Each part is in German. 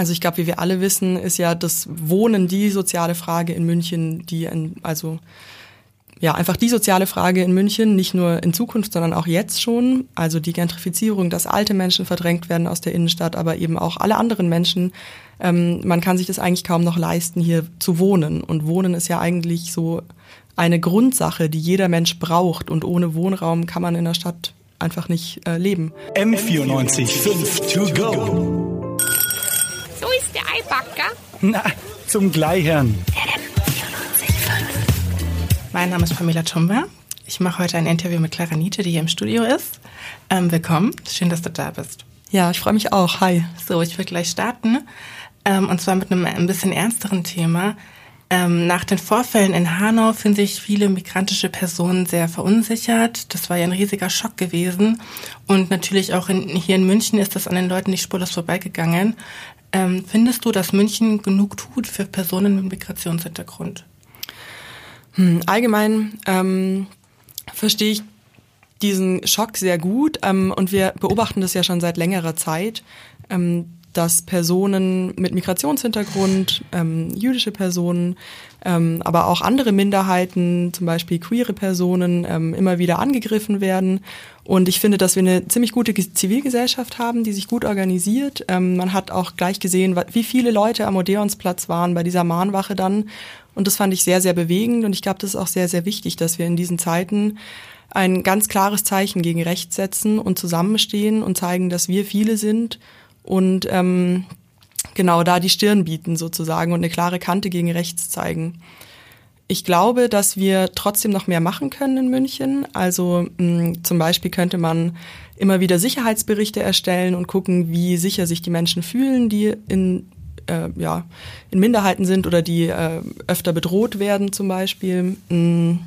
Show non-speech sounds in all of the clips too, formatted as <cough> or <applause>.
Also ich glaube, wie wir alle wissen, ist ja das Wohnen die soziale Frage in München, die in, also ja einfach die soziale Frage in München, nicht nur in Zukunft, sondern auch jetzt schon. Also die Gentrifizierung, dass alte Menschen verdrängt werden aus der Innenstadt, aber eben auch alle anderen Menschen. Ähm, man kann sich das eigentlich kaum noch leisten, hier zu wohnen. Und Wohnen ist ja eigentlich so eine Grundsache, die jeder Mensch braucht. Und ohne Wohnraum kann man in der Stadt einfach nicht äh, leben. M94 5 to go. So ist der Eibacker. Na, zum Gleichern. Mein Name ist Pamela Tumber. Ich mache heute ein Interview mit Clara Nietzsche, die hier im Studio ist. Ähm, willkommen, schön, dass du da bist. Ja, ich freue mich auch. Hi. So, ich will gleich starten. Ähm, und zwar mit einem ein bisschen ernsteren Thema. Ähm, nach den Vorfällen in Hanau fühlen sich viele migrantische Personen sehr verunsichert. Das war ja ein riesiger Schock gewesen. Und natürlich auch in, hier in München ist das an den Leuten nicht spurlos vorbeigegangen. Ähm, findest du, dass München genug tut für Personen mit Migrationshintergrund? Hm, allgemein ähm, verstehe ich diesen Schock sehr gut ähm, und wir beobachten das ja schon seit längerer Zeit. Ähm, dass Personen mit Migrationshintergrund, ähm, jüdische Personen, ähm, aber auch andere Minderheiten, zum Beispiel queere Personen, ähm, immer wieder angegriffen werden. Und ich finde, dass wir eine ziemlich gute Zivilgesellschaft haben, die sich gut organisiert. Ähm, man hat auch gleich gesehen, wie viele Leute am Odeonsplatz waren bei dieser Mahnwache dann. Und das fand ich sehr, sehr bewegend. Und ich glaube, das ist auch sehr, sehr wichtig, dass wir in diesen Zeiten ein ganz klares Zeichen gegen Recht setzen und zusammenstehen und zeigen, dass wir viele sind und ähm, genau da die Stirn bieten sozusagen und eine klare Kante gegen rechts zeigen. Ich glaube, dass wir trotzdem noch mehr machen können in München. Also mh, zum Beispiel könnte man immer wieder Sicherheitsberichte erstellen und gucken, wie sicher sich die Menschen fühlen, die in äh, ja in Minderheiten sind oder die äh, öfter bedroht werden zum Beispiel. Mh,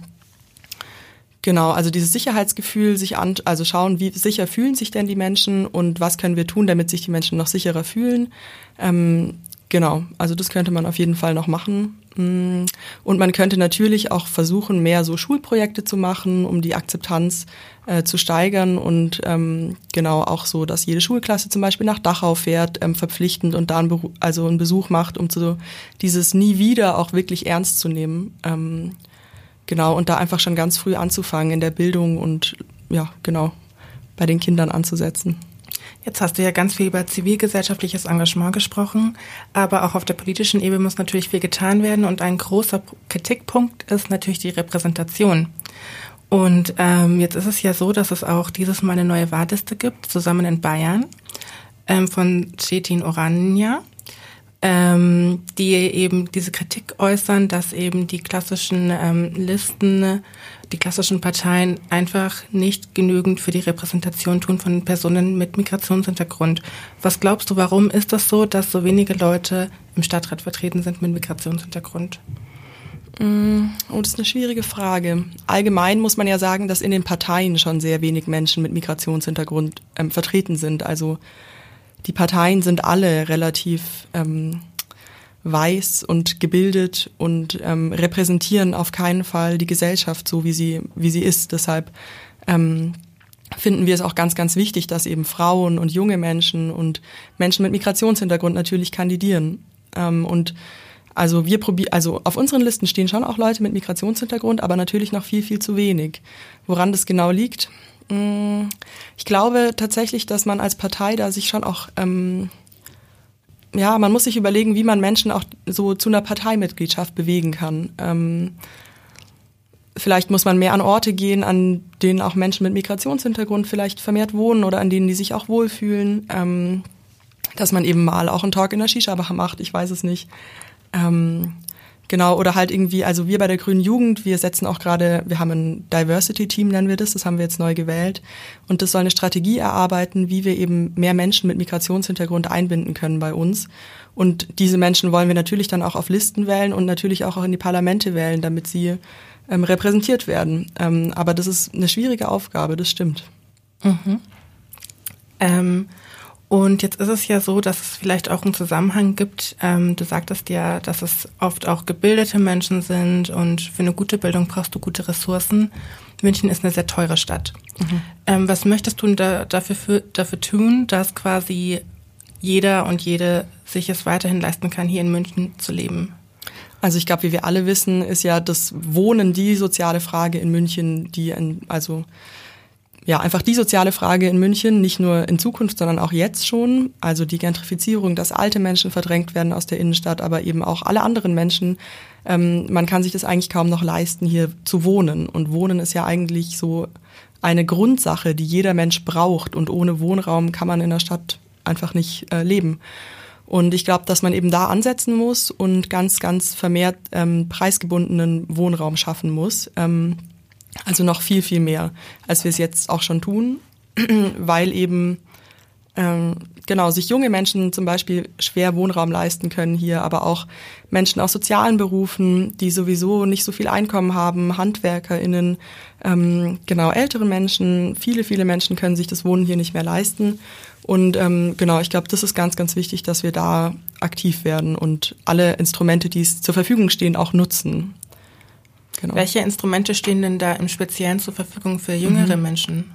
Genau, also dieses Sicherheitsgefühl, sich an, also schauen, wie sicher fühlen sich denn die Menschen und was können wir tun, damit sich die Menschen noch sicherer fühlen. Ähm, genau, also das könnte man auf jeden Fall noch machen. Mm, und man könnte natürlich auch versuchen, mehr so Schulprojekte zu machen, um die Akzeptanz äh, zu steigern und ähm, genau auch so, dass jede Schulklasse zum Beispiel nach Dachau fährt, ähm, verpflichtend und da einen, also einen Besuch macht, um so dieses nie wieder auch wirklich ernst zu nehmen. Ähm, Genau, und da einfach schon ganz früh anzufangen in der Bildung und ja, genau, bei den Kindern anzusetzen. Jetzt hast du ja ganz viel über zivilgesellschaftliches Engagement gesprochen, aber auch auf der politischen Ebene muss natürlich viel getan werden und ein großer Kritikpunkt ist natürlich die Repräsentation. Und ähm, jetzt ist es ja so, dass es auch dieses Mal eine neue Wahlliste gibt, zusammen in Bayern, ähm, von Cetin Orania ähm, die eben diese Kritik äußern, dass eben die klassischen ähm, Listen, die klassischen Parteien einfach nicht genügend für die Repräsentation tun von Personen mit Migrationshintergrund. Was glaubst du, warum ist das so, dass so wenige Leute im Stadtrat vertreten sind mit Migrationshintergrund? Mm, oh, das ist eine schwierige Frage. Allgemein muss man ja sagen, dass in den Parteien schon sehr wenig Menschen mit Migrationshintergrund ähm, vertreten sind. Also die Parteien sind alle relativ ähm, weiß und gebildet und ähm, repräsentieren auf keinen Fall die Gesellschaft so, wie sie, wie sie ist. Deshalb ähm, finden wir es auch ganz, ganz wichtig, dass eben Frauen und junge Menschen und Menschen mit Migrationshintergrund natürlich kandidieren. Ähm, und also wir probieren, also auf unseren Listen stehen schon auch Leute mit Migrationshintergrund, aber natürlich noch viel, viel zu wenig. Woran das genau liegt, ich glaube tatsächlich, dass man als Partei da sich schon auch, ähm, ja, man muss sich überlegen, wie man Menschen auch so zu einer Parteimitgliedschaft bewegen kann. Ähm, vielleicht muss man mehr an Orte gehen, an denen auch Menschen mit Migrationshintergrund vielleicht vermehrt wohnen oder an denen die sich auch wohlfühlen. Ähm, dass man eben mal auch einen Talk in der Shisha-Bar macht, ich weiß es nicht. Ähm, Genau, oder halt irgendwie, also wir bei der Grünen Jugend, wir setzen auch gerade, wir haben ein Diversity-Team, nennen wir das, das haben wir jetzt neu gewählt. Und das soll eine Strategie erarbeiten, wie wir eben mehr Menschen mit Migrationshintergrund einbinden können bei uns. Und diese Menschen wollen wir natürlich dann auch auf Listen wählen und natürlich auch in die Parlamente wählen, damit sie ähm, repräsentiert werden. Ähm, aber das ist eine schwierige Aufgabe, das stimmt. Mhm. Ähm und jetzt ist es ja so, dass es vielleicht auch einen Zusammenhang gibt. Ähm, du sagtest ja, dass es oft auch gebildete Menschen sind und für eine gute Bildung brauchst du gute Ressourcen. München ist eine sehr teure Stadt. Mhm. Ähm, was möchtest du da, dafür, für, dafür tun, dass quasi jeder und jede sich es weiterhin leisten kann, hier in München zu leben? Also ich glaube, wie wir alle wissen, ist ja das Wohnen die soziale Frage in München, die also ja einfach die soziale Frage in München, nicht nur in Zukunft, sondern auch jetzt schon. Also die Gentrifizierung, dass alte Menschen verdrängt werden aus der Innenstadt, aber eben auch alle anderen Menschen. Ähm, man kann sich das eigentlich kaum noch leisten, hier zu wohnen. Und Wohnen ist ja eigentlich so eine Grundsache, die jeder Mensch braucht. Und ohne Wohnraum kann man in der Stadt einfach nicht äh, leben. Und ich glaube, dass man eben da ansetzen muss und ganz, ganz vermehrt ähm, preisgebundenen Wohnraum schaffen muss. Ähm, also noch viel, viel mehr, als wir es jetzt auch schon tun, <clears throat> weil eben ähm, genau sich junge Menschen zum Beispiel schwer Wohnraum leisten können hier, aber auch Menschen aus sozialen Berufen, die sowieso nicht so viel Einkommen haben, HandwerkerInnen, ähm, genau ältere Menschen, viele, viele Menschen können sich das Wohnen hier nicht mehr leisten. Und ähm, genau, ich glaube, das ist ganz, ganz wichtig, dass wir da aktiv werden und alle Instrumente, die es zur Verfügung stehen, auch nutzen. Genau. Welche Instrumente stehen denn da im Speziellen zur Verfügung für jüngere mhm. Menschen?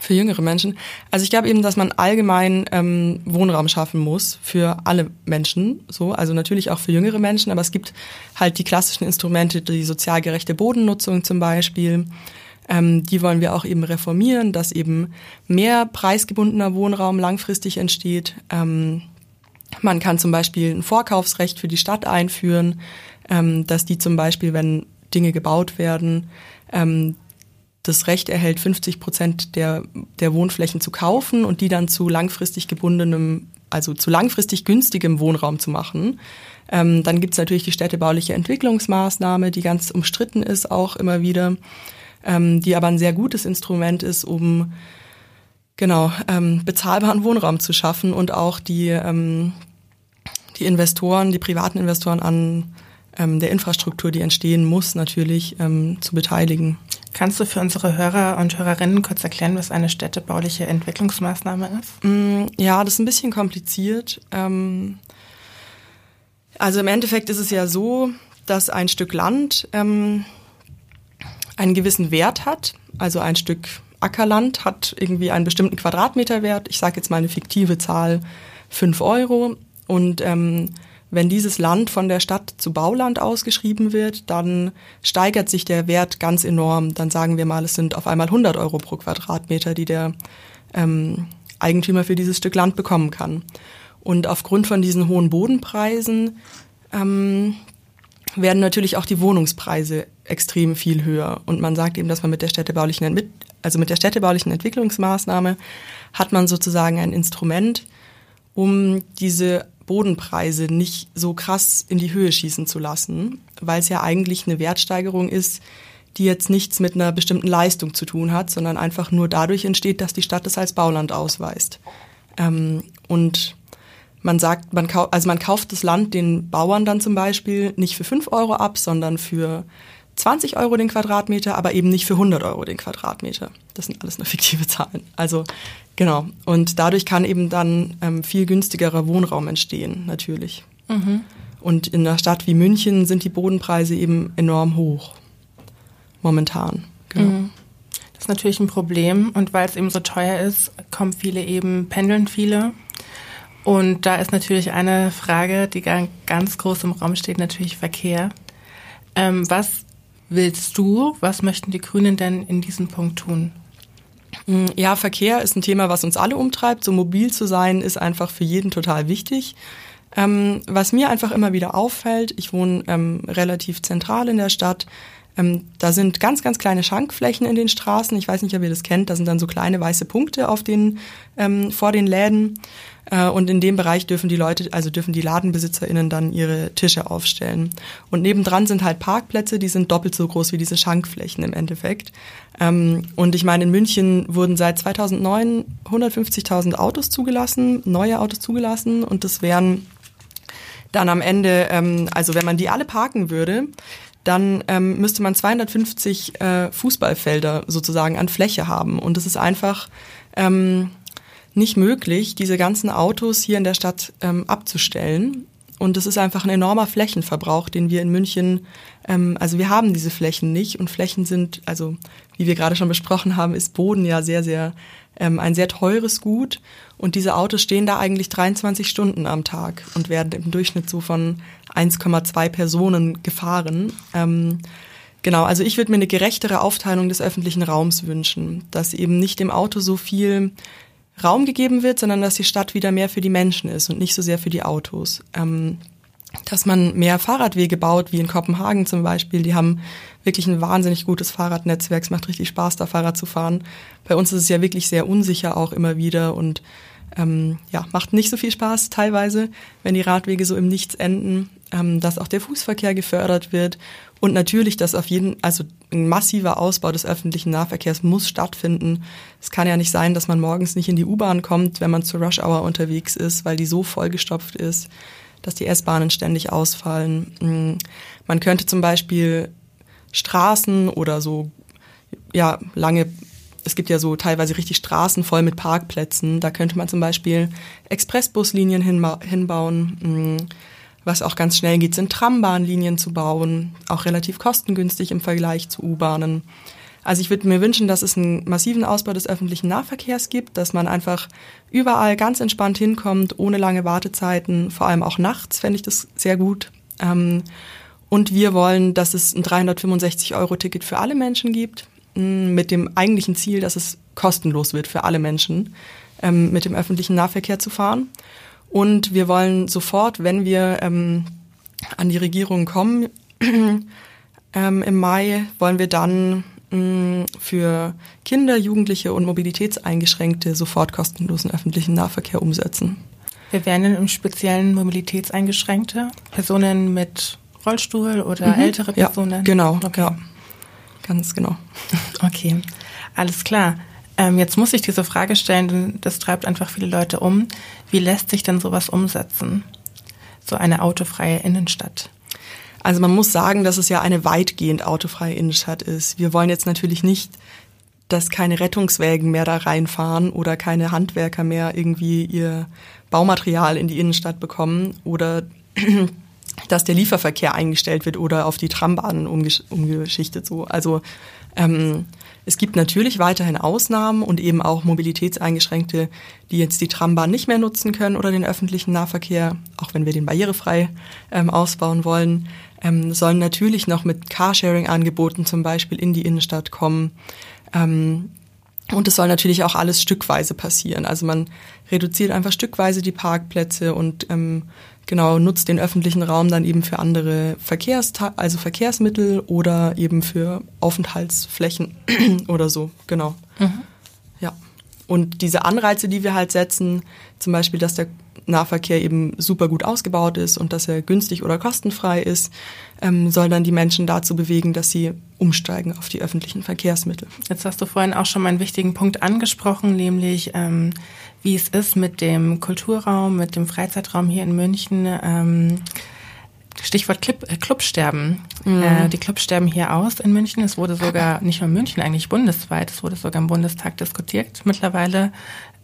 Für jüngere Menschen. Also ich glaube eben, dass man allgemein ähm, Wohnraum schaffen muss für alle Menschen. So, also natürlich auch für jüngere Menschen, aber es gibt halt die klassischen Instrumente, die sozial gerechte Bodennutzung zum Beispiel. Ähm, die wollen wir auch eben reformieren, dass eben mehr preisgebundener Wohnraum langfristig entsteht. Ähm, man kann zum Beispiel ein Vorkaufsrecht für die Stadt einführen, ähm, dass die zum Beispiel, wenn Dinge gebaut werden, ähm, das Recht erhält, 50 Prozent der, der Wohnflächen zu kaufen und die dann zu langfristig gebundenem, also zu langfristig günstigem Wohnraum zu machen. Ähm, dann gibt's natürlich die städtebauliche Entwicklungsmaßnahme, die ganz umstritten ist, auch immer wieder ähm, die aber ein sehr gutes Instrument ist, um genau ähm, bezahlbaren Wohnraum zu schaffen und auch die ähm, die Investoren, die privaten Investoren an ähm, der Infrastruktur, die entstehen muss, natürlich ähm, zu beteiligen. Kannst du für unsere Hörer und Hörerinnen kurz erklären, was eine städtebauliche Entwicklungsmaßnahme ist? Mm, ja, das ist ein bisschen kompliziert. Ähm, also im Endeffekt ist es ja so, dass ein Stück Land ähm, einen gewissen Wert hat. Also ein Stück Ackerland hat irgendwie einen bestimmten Quadratmeterwert. Ich sage jetzt mal eine fiktive Zahl, fünf Euro. Und ähm, wenn dieses Land von der Stadt zu Bauland ausgeschrieben wird, dann steigert sich der Wert ganz enorm. Dann sagen wir mal, es sind auf einmal 100 Euro pro Quadratmeter, die der ähm, Eigentümer für dieses Stück Land bekommen kann. Und aufgrund von diesen hohen Bodenpreisen ähm, werden natürlich auch die Wohnungspreise extrem viel höher. Und man sagt eben, dass man mit der städtebaulichen, also mit der städtebaulichen Entwicklungsmaßnahme hat man sozusagen ein Instrument, um diese Bodenpreise nicht so krass in die Höhe schießen zu lassen, weil es ja eigentlich eine Wertsteigerung ist, die jetzt nichts mit einer bestimmten Leistung zu tun hat, sondern einfach nur dadurch entsteht, dass die Stadt es als Bauland ausweist. Ähm, und man sagt, man kauft, also man kauft das Land den Bauern dann zum Beispiel nicht für fünf Euro ab, sondern für 20 Euro den Quadratmeter, aber eben nicht für 100 Euro den Quadratmeter. Das sind alles nur <laughs> fiktive Zahlen. Also genau. Und dadurch kann eben dann ähm, viel günstigerer Wohnraum entstehen, natürlich. Mhm. Und in einer Stadt wie München sind die Bodenpreise eben enorm hoch. Momentan. Genau. Mhm. Das ist natürlich ein Problem. Und weil es eben so teuer ist, kommen viele eben, pendeln viele und da ist natürlich eine Frage, die ganz groß im Raum steht, natürlich Verkehr. Ähm, was willst du, was möchten die Grünen denn in diesem Punkt tun? Mm, ja, Verkehr ist ein Thema, was uns alle umtreibt. So mobil zu sein ist einfach für jeden total wichtig. Ähm, was mir einfach immer wieder auffällt, ich wohne ähm, relativ zentral in der Stadt. Ähm, da sind ganz, ganz kleine Schankflächen in den Straßen. Ich weiß nicht, ob ihr das kennt. Da sind dann so kleine weiße Punkte auf den, ähm, vor den Läden. Äh, und in dem Bereich dürfen die Leute, also dürfen die LadenbesitzerInnen dann ihre Tische aufstellen. Und nebendran sind halt Parkplätze, die sind doppelt so groß wie diese Schankflächen im Endeffekt. Ähm, und ich meine, in München wurden seit 2009 150.000 Autos zugelassen, neue Autos zugelassen. Und das wären dann am Ende, ähm, also wenn man die alle parken würde, dann ähm, müsste man 250 äh, Fußballfelder sozusagen an Fläche haben. Und das ist einfach ähm, nicht möglich, diese ganzen Autos hier in der Stadt ähm, abzustellen. Und es ist einfach ein enormer Flächenverbrauch, den wir in München, ähm, also wir haben diese Flächen nicht und Flächen sind, also wie wir gerade schon besprochen haben, ist Boden ja sehr, sehr ähm, ein sehr teures Gut. Und diese Autos stehen da eigentlich 23 Stunden am Tag und werden im Durchschnitt so von 1,2 Personen gefahren. Ähm, genau, also ich würde mir eine gerechtere Aufteilung des öffentlichen Raums wünschen, dass eben nicht dem Auto so viel Raum gegeben wird, sondern dass die Stadt wieder mehr für die Menschen ist und nicht so sehr für die Autos. Ähm, dass man mehr Fahrradwege baut, wie in Kopenhagen zum Beispiel. Die haben wirklich ein wahnsinnig gutes Fahrradnetzwerk. Es macht richtig Spaß, da Fahrrad zu fahren. Bei uns ist es ja wirklich sehr unsicher auch immer wieder und ähm, ja, macht nicht so viel Spaß teilweise, wenn die Radwege so im Nichts enden, ähm, dass auch der Fußverkehr gefördert wird und natürlich, dass auf jeden, also ein massiver Ausbau des öffentlichen Nahverkehrs muss stattfinden. Es kann ja nicht sein, dass man morgens nicht in die U-Bahn kommt, wenn man zur Rush Hour unterwegs ist, weil die so vollgestopft ist, dass die S-Bahnen ständig ausfallen. Mm, man könnte zum Beispiel Straßen oder so, ja, lange es gibt ja so teilweise richtig Straßen voll mit Parkplätzen. Da könnte man zum Beispiel Expressbuslinien hinbauen. Mm, was auch ganz schnell geht, sind Trambahnlinien zu bauen, auch relativ kostengünstig im Vergleich zu U-Bahnen. Also ich würde mir wünschen, dass es einen massiven Ausbau des öffentlichen Nahverkehrs gibt, dass man einfach überall ganz entspannt hinkommt, ohne lange Wartezeiten, vor allem auch nachts fände ich das sehr gut. Ähm, und wir wollen, dass es ein 365-Euro-Ticket für alle Menschen gibt mit dem eigentlichen Ziel, dass es kostenlos wird für alle Menschen, ähm, mit dem öffentlichen Nahverkehr zu fahren. Und wir wollen sofort, wenn wir ähm, an die Regierung kommen, <clears throat> ähm, im Mai, wollen wir dann mh, für Kinder, Jugendliche und Mobilitätseingeschränkte sofort kostenlosen öffentlichen Nahverkehr umsetzen. Wir werden im speziellen Mobilitätseingeschränkte, Personen mit Rollstuhl oder mhm. ältere Personen? Ja, genau. Okay. Ja. Ganz genau. Okay, alles klar. Ähm, jetzt muss ich diese Frage stellen, denn das treibt einfach viele Leute um. Wie lässt sich denn sowas umsetzen? So eine autofreie Innenstadt? Also man muss sagen, dass es ja eine weitgehend autofreie Innenstadt ist. Wir wollen jetzt natürlich nicht, dass keine Rettungswägen mehr da reinfahren oder keine Handwerker mehr irgendwie ihr Baumaterial in die Innenstadt bekommen oder <clears throat> <clears throat> dass der Lieferverkehr eingestellt wird oder auf die Trambahnen umgesch umgeschichtet so. Also ähm, es gibt natürlich weiterhin Ausnahmen und eben auch Mobilitätseingeschränkte, die jetzt die Trambahn nicht mehr nutzen können oder den öffentlichen Nahverkehr, auch wenn wir den barrierefrei ähm, ausbauen wollen, ähm, sollen natürlich noch mit Carsharing-Angeboten zum Beispiel in die Innenstadt kommen. Ähm, und es soll natürlich auch alles stückweise passieren. Also man reduziert einfach stückweise die Parkplätze und ähm, genau nutzt den öffentlichen Raum dann eben für andere Verkehrs also Verkehrsmittel oder eben für Aufenthaltsflächen <clears throat> oder so genau. Mhm. ja. Und diese Anreize die wir halt setzen zum Beispiel dass der Nahverkehr eben super gut ausgebaut ist und dass er günstig oder kostenfrei ist ähm, soll dann die Menschen dazu bewegen dass sie umsteigen auf die öffentlichen Verkehrsmittel. Jetzt hast du vorhin auch schon mal einen wichtigen Punkt angesprochen nämlich ähm, wie es ist mit dem Kulturraum, mit dem Freizeitraum hier in München. Ähm, Stichwort Club, äh, Clubsterben. Mhm. Äh, die Clubs sterben hier aus in München. Es wurde sogar <laughs> nicht nur in München, eigentlich bundesweit, es wurde sogar im Bundestag diskutiert mittlerweile.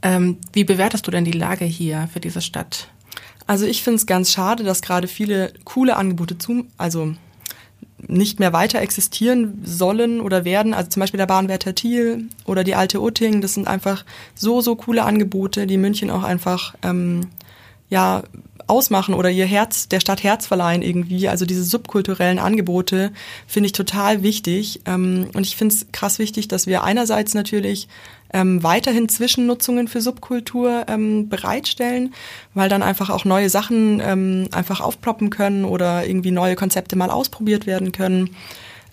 Ähm, wie bewertest du denn die Lage hier für diese Stadt? Also ich finde es ganz schade, dass gerade viele coole Angebote zu, also nicht mehr weiter existieren sollen oder werden. Also zum Beispiel der Bahnwärter Thiel oder die alte Utting, das sind einfach so, so coole Angebote, die München auch einfach ähm, ja ausmachen oder ihr Herz, der Stadt Herz verleihen irgendwie. Also diese subkulturellen Angebote finde ich total wichtig. Ähm, und ich finde es krass wichtig, dass wir einerseits natürlich ähm, weiterhin Zwischennutzungen für Subkultur ähm, bereitstellen, weil dann einfach auch neue Sachen ähm, einfach aufploppen können oder irgendwie neue Konzepte mal ausprobiert werden können.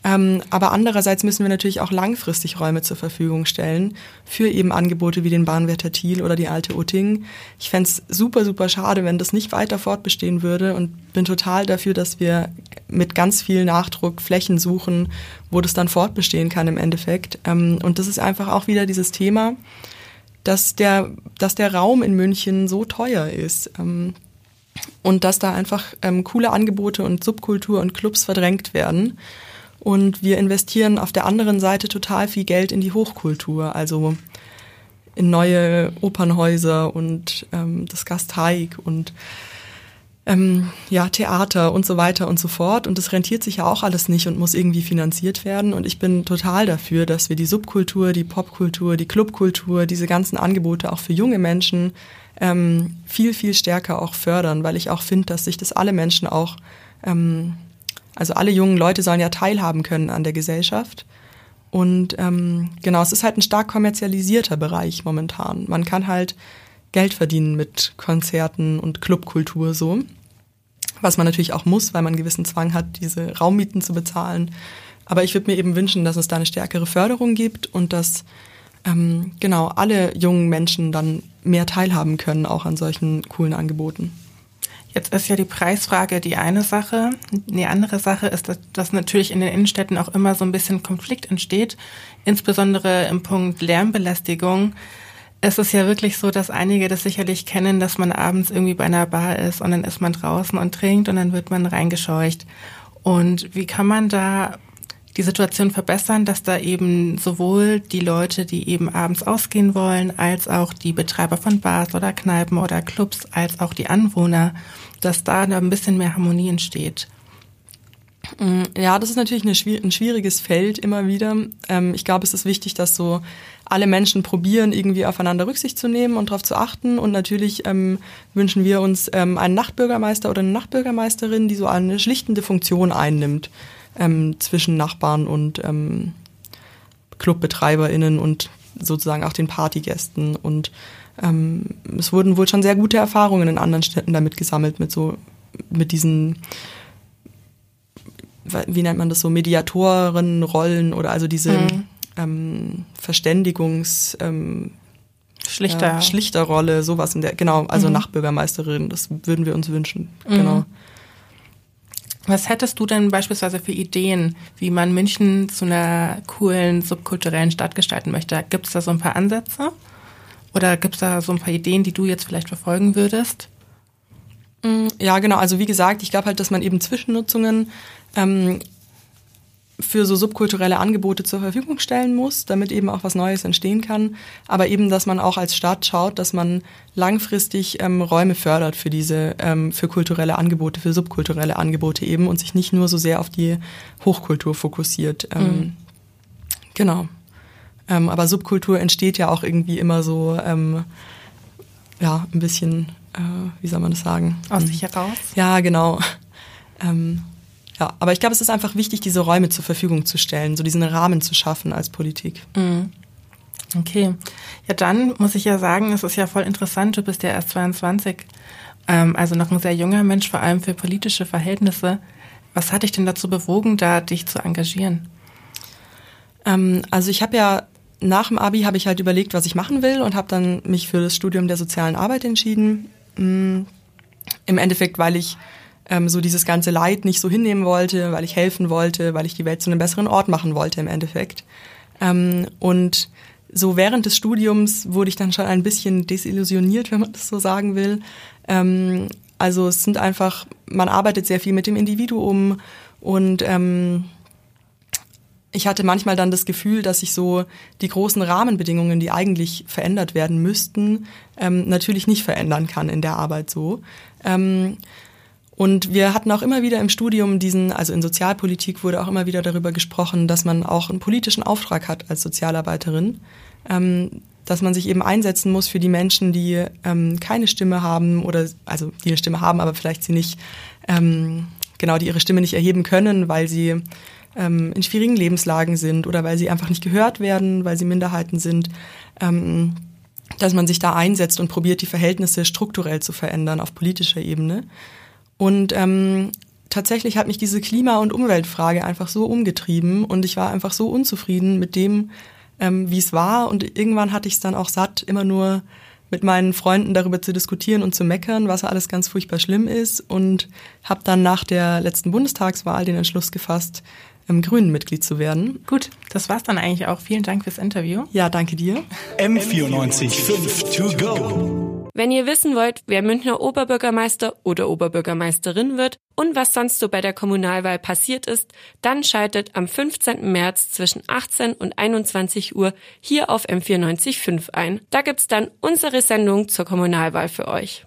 Ähm, aber andererseits müssen wir natürlich auch langfristig Räume zur Verfügung stellen für eben Angebote wie den Bahnwärter Thiel oder die alte Utting. Ich fände es super, super schade, wenn das nicht weiter fortbestehen würde und bin total dafür, dass wir mit ganz viel Nachdruck Flächen suchen, wo das dann fortbestehen kann im Endeffekt. Ähm, und das ist einfach auch wieder dieses Thema, dass der, dass der Raum in München so teuer ist. Ähm, und dass da einfach ähm, coole Angebote und Subkultur und Clubs verdrängt werden. Und wir investieren auf der anderen Seite total viel Geld in die Hochkultur, also in neue Opernhäuser und ähm, das Gasteig und ähm, ja, Theater und so weiter und so fort. Und das rentiert sich ja auch alles nicht und muss irgendwie finanziert werden. Und ich bin total dafür, dass wir die Subkultur, die Popkultur, die Clubkultur, diese ganzen Angebote auch für junge Menschen ähm, viel, viel stärker auch fördern, weil ich auch finde, dass sich das alle Menschen auch, ähm, also alle jungen Leute sollen ja teilhaben können an der Gesellschaft. Und ähm, genau, es ist halt ein stark kommerzialisierter Bereich momentan. Man kann halt Geld verdienen mit Konzerten und Clubkultur so was man natürlich auch muss, weil man einen gewissen Zwang hat, diese Raummieten zu bezahlen. Aber ich würde mir eben wünschen, dass es da eine stärkere Förderung gibt und dass ähm, genau alle jungen Menschen dann mehr teilhaben können, auch an solchen coolen Angeboten. Jetzt ist ja die Preisfrage die eine Sache. Die andere Sache ist, dass, dass natürlich in den Innenstädten auch immer so ein bisschen Konflikt entsteht, insbesondere im Punkt Lärmbelästigung. Es ist ja wirklich so, dass einige das sicherlich kennen, dass man abends irgendwie bei einer Bar ist und dann ist man draußen und trinkt und dann wird man reingescheucht. Und wie kann man da die Situation verbessern, dass da eben sowohl die Leute, die eben abends ausgehen wollen, als auch die Betreiber von Bars oder Kneipen oder Clubs, als auch die Anwohner, dass da ein bisschen mehr Harmonie entsteht? Mm, ja, das ist natürlich ein schwieriges Feld immer wieder. Ähm, ich glaube, es ist wichtig, dass so alle Menschen probieren, irgendwie aufeinander Rücksicht zu nehmen und darauf zu achten. Und natürlich ähm, wünschen wir uns ähm, einen Nachtbürgermeister oder eine Nachtbürgermeisterin, die so eine schlichtende Funktion einnimmt ähm, zwischen Nachbarn und ähm, ClubbetreiberInnen und sozusagen auch den Partygästen. Und ähm, es wurden wohl schon sehr gute Erfahrungen in anderen Städten damit gesammelt, mit so, mit diesen wie nennt man das so, Mediatorenrollen oder also diese mhm ähm, Verständigungs ähm, Schlichter. Ja, Schlichterrolle, sowas in der, genau, also mhm. Nachbürgermeisterin, das würden wir uns wünschen, mhm. genau. Was hättest du denn beispielsweise für Ideen, wie man München zu einer coolen, subkulturellen Stadt gestalten möchte? Gibt es da so ein paar Ansätze? Oder gibt es da so ein paar Ideen, die du jetzt vielleicht verfolgen würdest? Mm, ja, genau. Also wie gesagt, ich glaube halt, dass man eben Zwischennutzungen ähm, für so subkulturelle Angebote zur Verfügung stellen muss, damit eben auch was Neues entstehen kann. Aber eben, dass man auch als Stadt schaut, dass man langfristig ähm, Räume fördert für diese, ähm, für kulturelle Angebote, für subkulturelle Angebote eben und sich nicht nur so sehr auf die Hochkultur fokussiert. Ähm, mhm. Genau. Ähm, aber Subkultur entsteht ja auch irgendwie immer so, ähm, ja, ein bisschen, äh, wie soll man das sagen? Aus sich heraus? Ja, genau. <laughs> Ähm, ja, aber ich glaube, es ist einfach wichtig, diese Räume zur Verfügung zu stellen, so diesen Rahmen zu schaffen als Politik. Mhm. Okay. Ja, dann muss ich ja sagen, es ist ja voll interessant, du bist ja erst 22, ähm, also noch ein sehr junger Mensch, vor allem für politische Verhältnisse. Was hat dich denn dazu bewogen, da dich zu engagieren? Ähm, also ich habe ja nach dem Abi habe ich halt überlegt, was ich machen will und habe dann mich für das Studium der sozialen Arbeit entschieden. Mhm. Im Endeffekt, weil ich ähm, so dieses ganze Leid nicht so hinnehmen wollte, weil ich helfen wollte, weil ich die Welt zu einem besseren Ort machen wollte im Endeffekt. Ähm, und so während des Studiums wurde ich dann schon ein bisschen desillusioniert, <laughs> wenn man das so sagen will. Ähm, also es sind einfach, man arbeitet sehr viel mit dem Individuum und ähm, ich hatte manchmal dann das Gefühl, dass ich so die großen Rahmenbedingungen, die eigentlich verändert werden müssten, ähm, natürlich nicht verändern kann in der Arbeit so. Ähm, und wir hatten auch immer wieder im Studium diesen, also in Sozialpolitik wurde auch immer wieder darüber gesprochen, dass man auch einen politischen Auftrag hat als Sozialarbeiterin, ähm, dass man sich eben einsetzen muss für die Menschen, die ähm, keine Stimme haben oder also die eine Stimme haben, aber vielleicht sie nicht ähm, genau, die ihre Stimme nicht erheben können, weil sie ähm, in schwierigen Lebenslagen sind oder weil sie einfach nicht gehört werden, weil sie Minderheiten sind. Ähm, dass man sich da einsetzt und probiert, die Verhältnisse strukturell zu verändern auf politischer Ebene. Und ähm, tatsächlich hat mich diese Klima- und Umweltfrage einfach so umgetrieben und ich war einfach so unzufrieden mit dem, ähm, wie es war. Und irgendwann hatte ich es dann auch satt, immer nur mit meinen Freunden darüber zu diskutieren und zu meckern, was alles ganz furchtbar schlimm ist. Und habe dann nach der letzten Bundestagswahl den Entschluss gefasst, im Grünen Mitglied zu werden. Gut, das war's dann eigentlich auch. Vielen Dank fürs Interview. Ja, danke dir. M94 5 to go. Wenn ihr wissen wollt, wer Münchner Oberbürgermeister oder Oberbürgermeisterin wird und was sonst so bei der Kommunalwahl passiert ist, dann schaltet am 15. März zwischen 18 und 21 Uhr hier auf M945 ein. Da gibt's dann unsere Sendung zur Kommunalwahl für euch.